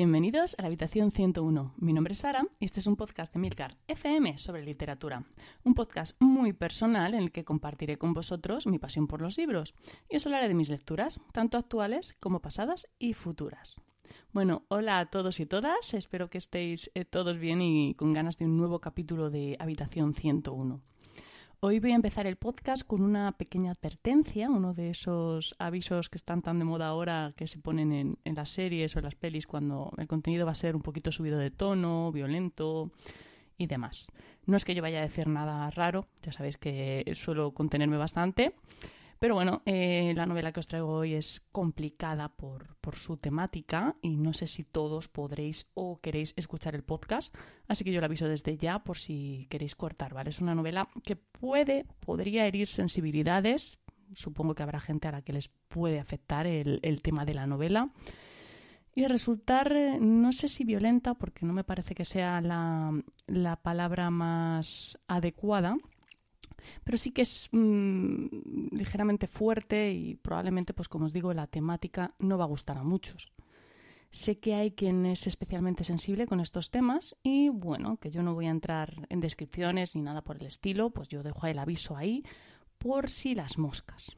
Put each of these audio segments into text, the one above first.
Bienvenidos a la habitación 101. Mi nombre es Sara y este es un podcast de Milcar FM sobre literatura. Un podcast muy personal en el que compartiré con vosotros mi pasión por los libros y os hablaré de mis lecturas, tanto actuales como pasadas y futuras. Bueno, hola a todos y todas, espero que estéis eh, todos bien y con ganas de un nuevo capítulo de Habitación 101. Hoy voy a empezar el podcast con una pequeña advertencia, uno de esos avisos que están tan de moda ahora que se ponen en, las series o en las pelis cuando el contenido va a ser un poquito subido de tono, violento y demás. No es que yo vaya a decir nada raro, ya sabéis que suelo contenerme bastante, pero bueno, eh, la novela que os traigo hoy es complicada por, su temática y no sé si todos podréis o queréis escuchar el podcast, así que yo lo aviso desde ya por si queréis cortar, ¿vale? Es una novela que puede, podría herir sensibilidades, supongo que habrá gente a la que les puede afectar el, tema de la novela y resultar, eh, no sé si violenta, porque no me parece que sea la palabra más adecuada, pero sí que es mm, ligeramente fuerte y probablemente, pues como os digo, la temática no va a gustar a muchos. Sé que hay quien es especialmente sensible con estos temas y bueno, que yo no voy a entrar en descripciones ni nada por el estilo, pues yo dejo el aviso ahí por si las moscas.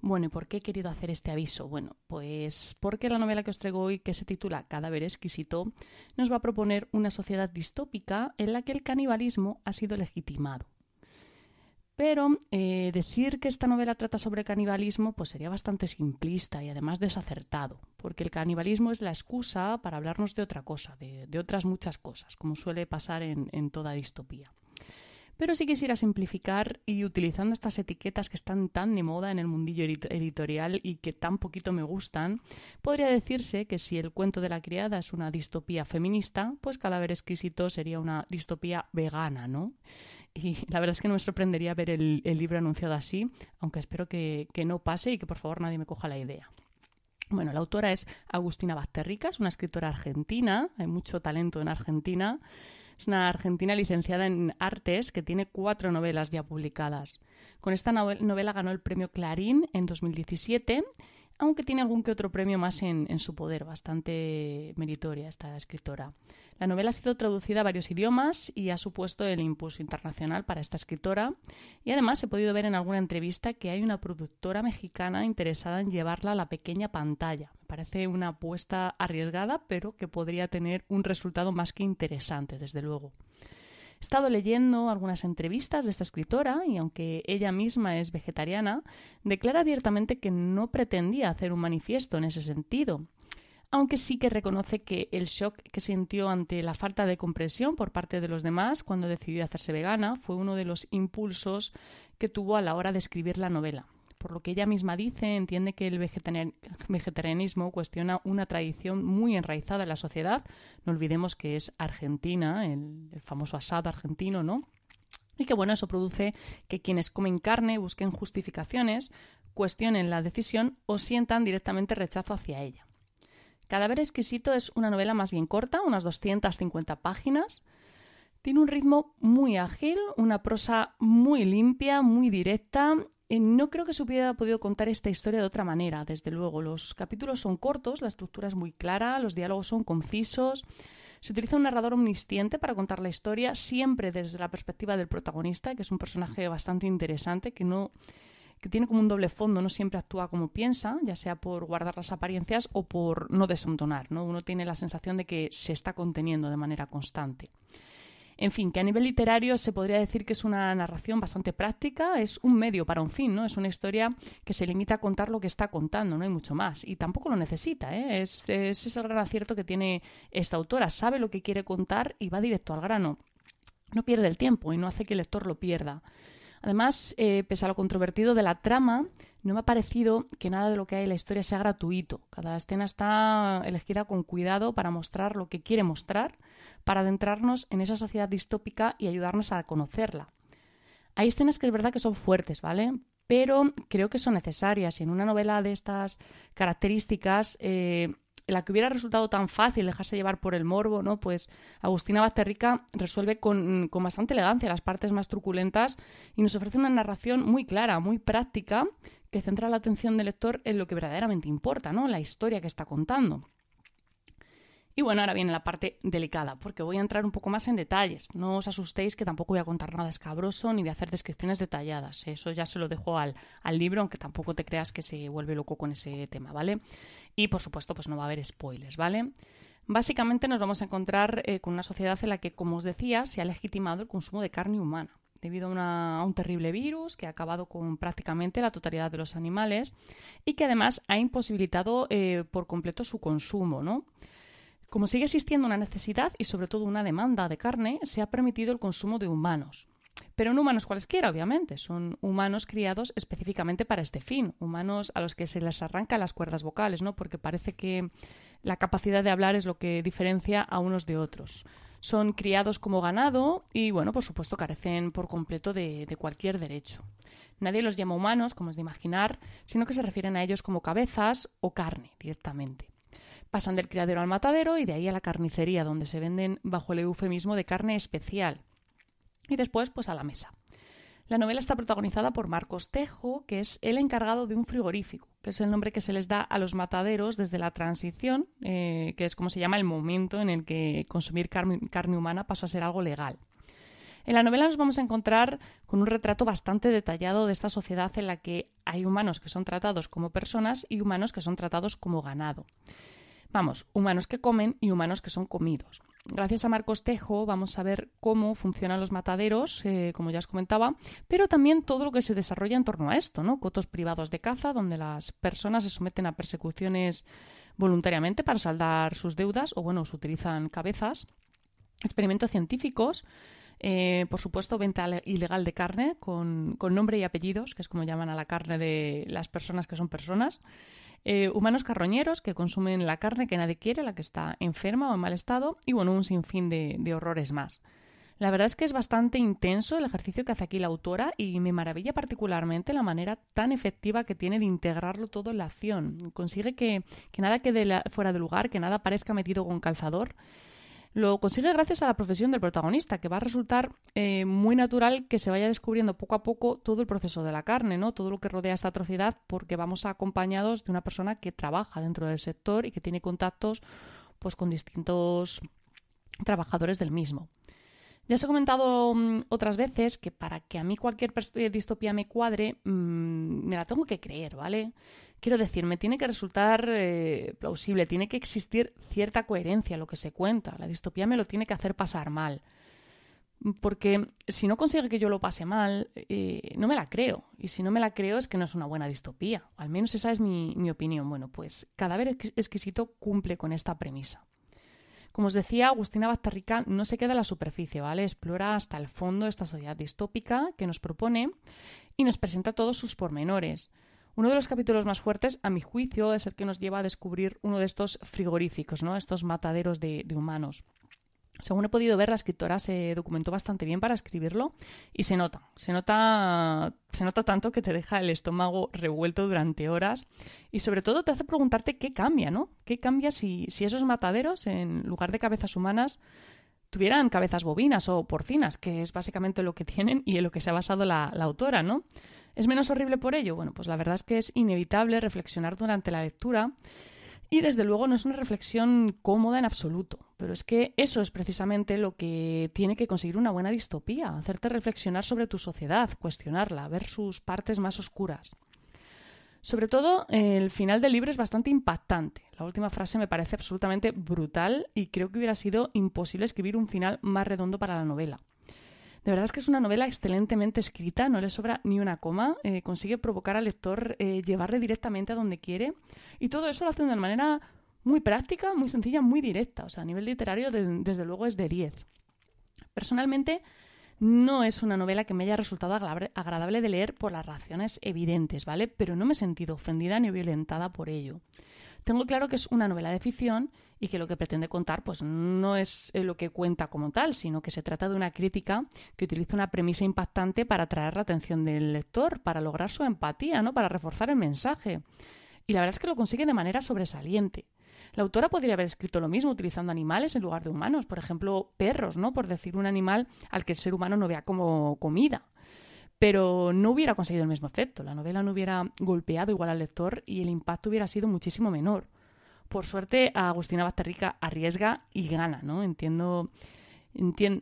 Bueno, ¿y por qué he querido hacer este aviso? Bueno, pues porque la novela que os traigo hoy, que se titula Cadáver exquisito, nos va a proponer una sociedad distópica en la que el canibalismo ha sido legitimado. Pero eh, decir que esta novela trata sobre canibalismo pues sería bastante simplista y además desacertado, porque el canibalismo es la excusa para hablarnos de otra cosa, de, otras muchas cosas, como suele pasar en, toda distopía. Pero si quisiera simplificar y utilizando estas etiquetas que están tan de moda en el mundillo editorial y que tan poquito me gustan, podría decirse que si el cuento de la criada es una distopía feminista, pues Cadáver exquisito sería una distopía vegana, ¿no? Y la verdad es que no me sorprendería ver el, libro anunciado así, aunque espero que, no pase y que por favor nadie me coja la idea. Bueno, la autora es Agustina Basterrica, es una escritora argentina, hay mucho talento en Argentina. Es una argentina licenciada en artes que tiene cuatro novelas ya publicadas. Con esta novela ganó el premio Clarín en 2017 aunque tiene algún que otro premio más en, su poder, bastante meritoria esta escritora. La novela ha sido traducida a varios idiomas y ha supuesto el impulso internacional para esta escritora y además he podido ver en alguna entrevista que hay una productora mexicana interesada en llevarla a la pequeña pantalla. Me parece una apuesta arriesgada, pero que podría tener un resultado más que interesante, desde luego. He estado leyendo algunas entrevistas de esta escritora y aunque ella misma es vegetariana, declara abiertamente que no pretendía hacer un manifiesto en ese sentido, aunque sí que reconoce que el shock que sintió ante la falta de comprensión por parte de los demás cuando decidió hacerse vegana fue uno de los impulsos que tuvo a la hora de escribir la novela por lo que ella misma dice, entiende que el vegetarianismo cuestiona una tradición muy enraizada en la sociedad. No olvidemos que es Argentina, el, famoso asado argentino, ¿no? Y que bueno, eso produce que quienes comen carne busquen justificaciones, cuestionen la decisión o sientan directamente rechazo hacia ella. Cadáver exquisito es una novela más bien corta, unas 250 páginas. Tiene un ritmo muy ágil, una prosa muy limpia, muy directa no creo que se hubiera podido contar esta historia de otra manera, desde luego. Los capítulos son cortos, la estructura es muy clara, los diálogos son concisos. Se utiliza un narrador omnisciente para contar la historia, siempre desde la perspectiva del protagonista, que es un personaje bastante interesante, que no que tiene como un doble fondo, no siempre actúa como piensa, ya sea por guardar las apariencias o por no desentonar, ¿no? Uno tiene la sensación de que se está conteniendo de manera constante. En fin, que a nivel literario se podría decir que es una narración bastante práctica, es un medio para un fin, ¿no? Es una historia que se limita a contar lo que está contando, no hay mucho más. Y tampoco lo necesita, ¿eh? Es, es el gran acierto que tiene esta autora. Sabe lo que quiere contar y va directo al grano. No pierde el tiempo y no hace que el lector lo pierda. Además, eh, pese a lo controvertido de la trama, no me ha parecido que nada de lo que hay en la historia sea gratuito. Cada escena está elegida con cuidado para mostrar lo que quiere mostrar, para adentrarnos en esa sociedad distópica y ayudarnos a conocerla. Hay escenas que es verdad que son fuertes, ¿vale? Pero creo que son necesarias y en una novela de estas características eh, la que hubiera resultado tan fácil dejarse llevar por el morbo, ¿no? Pues Agustina Basterrica resuelve con, con bastante elegancia las partes más truculentas y nos ofrece una narración muy clara, muy práctica, que centra la atención del lector en lo que verdaderamente importa, ¿no? La historia que está contando. Y bueno, ahora viene la parte delicada, porque voy a entrar un poco más en detalles. No os asustéis que tampoco voy a contar nada escabroso ni voy a hacer descripciones detalladas. Eso ya se lo dejo al, libro, aunque tampoco te creas que se vuelve loco con ese tema, ¿vale? Y por supuesto, pues no va a haber spoilers, ¿vale? Básicamente nos vamos a encontrar eh, con una sociedad en la que, como os decía, se ha legitimado el consumo de carne humana debido a, un terrible virus que ha acabado con prácticamente la totalidad de los animales y que además ha imposibilitado eh, por completo su consumo, ¿no? Como sigue existiendo una necesidad y sobre todo una demanda de carne, se ha permitido el consumo de humanos. Pero no humanos cualesquiera, obviamente. Son humanos criados específicamente para este fin. Humanos a los que se les arrancan las cuerdas vocales, ¿no? Porque parece que la capacidad de hablar es lo que diferencia a unos de otros. Son criados como ganado y, bueno, por supuesto, carecen por completo de, de cualquier derecho. Nadie los llama humanos, como es de imaginar, sino que se refieren a ellos como cabezas o carne directamente. Pasan del criadero al matadero y de ahí a la carnicería, donde se venden bajo el eufemismo de carne especial. Y después, pues a la mesa. La novela está protagonizada por Marcos Tejo, que es el encargado de un frigorífico, que es el nombre que se les da a los mataderos desde la transición, eh, que es como se llama el momento en el que consumir carne humana pasó a ser algo legal. En la novela nos vamos a encontrar con un retrato bastante detallado de esta sociedad en la que hay humanos que son tratados como personas y humanos que son tratados como ganado. Vamos, humanos que comen y humanos que son comidos. Gracias a Marcos Tejo vamos a ver cómo funcionan los mataderos, eh, como ya os comentaba, pero también todo lo que se desarrolla en torno a esto, ¿no? Cotos privados de caza, donde las personas se someten a persecuciones voluntariamente para saldar sus deudas, o bueno, se utilizan cabezas, experimentos científicos, eh, por supuesto, venta ilegal de carne con, con, nombre y apellidos, que es como llaman a la carne de las personas que son personas. Eh, humanos carroñeros que consumen la carne que nadie quiere, la que está enferma o en mal estado, y bueno, un sinfín de, horrores más. La verdad es que es bastante intenso el ejercicio que hace aquí la autora y me maravilla particularmente la manera tan efectiva que tiene de integrarlo todo en la acción. Consigue que, que nada quede fuera de lugar, que nada parezca metido con calzador lo consigue gracias a la profesión del protagonista, que va a resultar eh, muy natural que se vaya descubriendo poco a poco todo el proceso de la carne, ¿no? Todo lo que rodea esta atrocidad, porque vamos acompañados de una persona que trabaja dentro del sector y que tiene contactos pues, con distintos trabajadores del mismo. Ya os he comentado mm, otras veces que para que a mí cualquier eh, distopía me cuadre, mm, me la tengo que creer, ¿vale? Quiero decir, me tiene que resultar eh, plausible, tiene que existir cierta coherencia en lo que se cuenta. La distopía me lo tiene que hacer pasar mal. Porque si no consigue que yo lo pase mal, eh, no me la creo. Y si no me la creo es que no es una buena distopía. Al menos esa es mi, mi opinión. Bueno, pues Cadáver Exquisito cumple con esta premisa. Como os decía, Agustina Baztarrica no se queda en la superficie, ¿vale? Explora hasta el fondo esta sociedad distópica que nos propone y nos presenta todos sus pormenores. Uno de los capítulos más fuertes, a mi juicio, es el que nos lleva a descubrir uno de estos frigoríficos, ¿no? estos mataderos de, humanos. Según he podido ver, la escritora se documentó bastante bien para escribirlo y se nota, se nota, se nota tanto que te deja el estómago revuelto durante horas y sobre todo te hace preguntarte qué cambia, ¿no? ¿Qué cambia si, esos mataderos, en lugar de cabezas humanas, tuvieran cabezas bovinas o porcinas, que es básicamente lo que tienen y en lo que se ha basado la, la autora, ¿no? ¿Es menos horrible por ello? Bueno, pues la verdad es que es inevitable reflexionar durante la lectura y desde luego no es una reflexión cómoda en absoluto, pero es que eso es precisamente lo que tiene que conseguir una buena distopía, hacerte reflexionar sobre tu sociedad, cuestionarla, ver sus partes más oscuras. Sobre todo, el final del libro es bastante impactante. La última frase me parece absolutamente brutal y creo que hubiera sido imposible escribir un final más redondo para la novela. De verdad es que es una novela excelentemente escrita, no le sobra ni una coma, eh, consigue provocar al lector, eh, llevarle directamente a donde quiere y todo eso lo hace de una manera muy práctica, muy sencilla, muy directa. O sea, a nivel literario, desde luego, es de 10. Personalmente, no es una novela que me haya resultado agradable de leer por las razones evidentes, ¿vale? Pero no me he sentido ofendida ni violentada por ello. Tengo claro que es una novela de ficción y que lo que pretende contar pues no es eh, lo que cuenta como tal, sino que se trata de una crítica que utiliza una premisa impactante para atraer la atención del lector, para lograr su empatía, ¿no? para reforzar el mensaje. Y la verdad es que lo consigue de manera sobresaliente. La autora podría haber escrito lo mismo utilizando animales en lugar de humanos, por ejemplo, perros, ¿no? Por decir un animal al que el ser humano no vea como comida pero no hubiera conseguido el mismo efecto. La novela no hubiera golpeado igual al lector y el impacto hubiera sido muchísimo menor. Por suerte, Agustina Bazterrica arriesga y gana, ¿no? Entiendo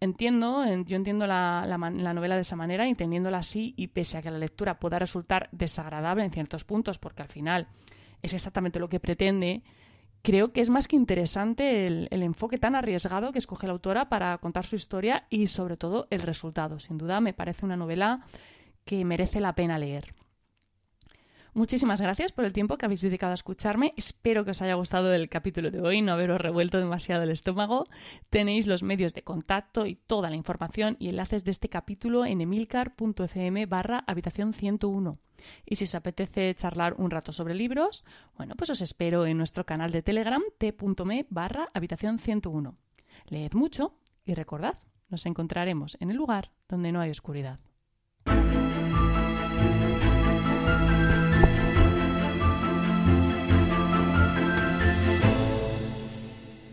entiendo, yo entiendo la, la, novela de esa manera, entendiéndola así, y pese a que la lectura pueda resultar desagradable en ciertos puntos, porque al final es exactamente lo que pretende, creo que es más que interesante el, el, enfoque tan arriesgado que escoge la autora para contar su historia y sobre todo el resultado. Sin duda me parece una novela que merece la pena leer. Muchísimas gracias por el tiempo que habéis dedicado a escucharme. Espero que os haya gustado el capítulo de hoy, no haberos revuelto demasiado el estómago. Tenéis los medios de contacto y toda la información y enlaces de este capítulo en emilcar.fm barra habitación 101. Y si os apetece charlar un rato sobre libros, bueno, pues os espero en nuestro canal de Telegram t.me barra habitación 101. Leed mucho y recordad, nos encontraremos en el lugar donde no hay oscuridad.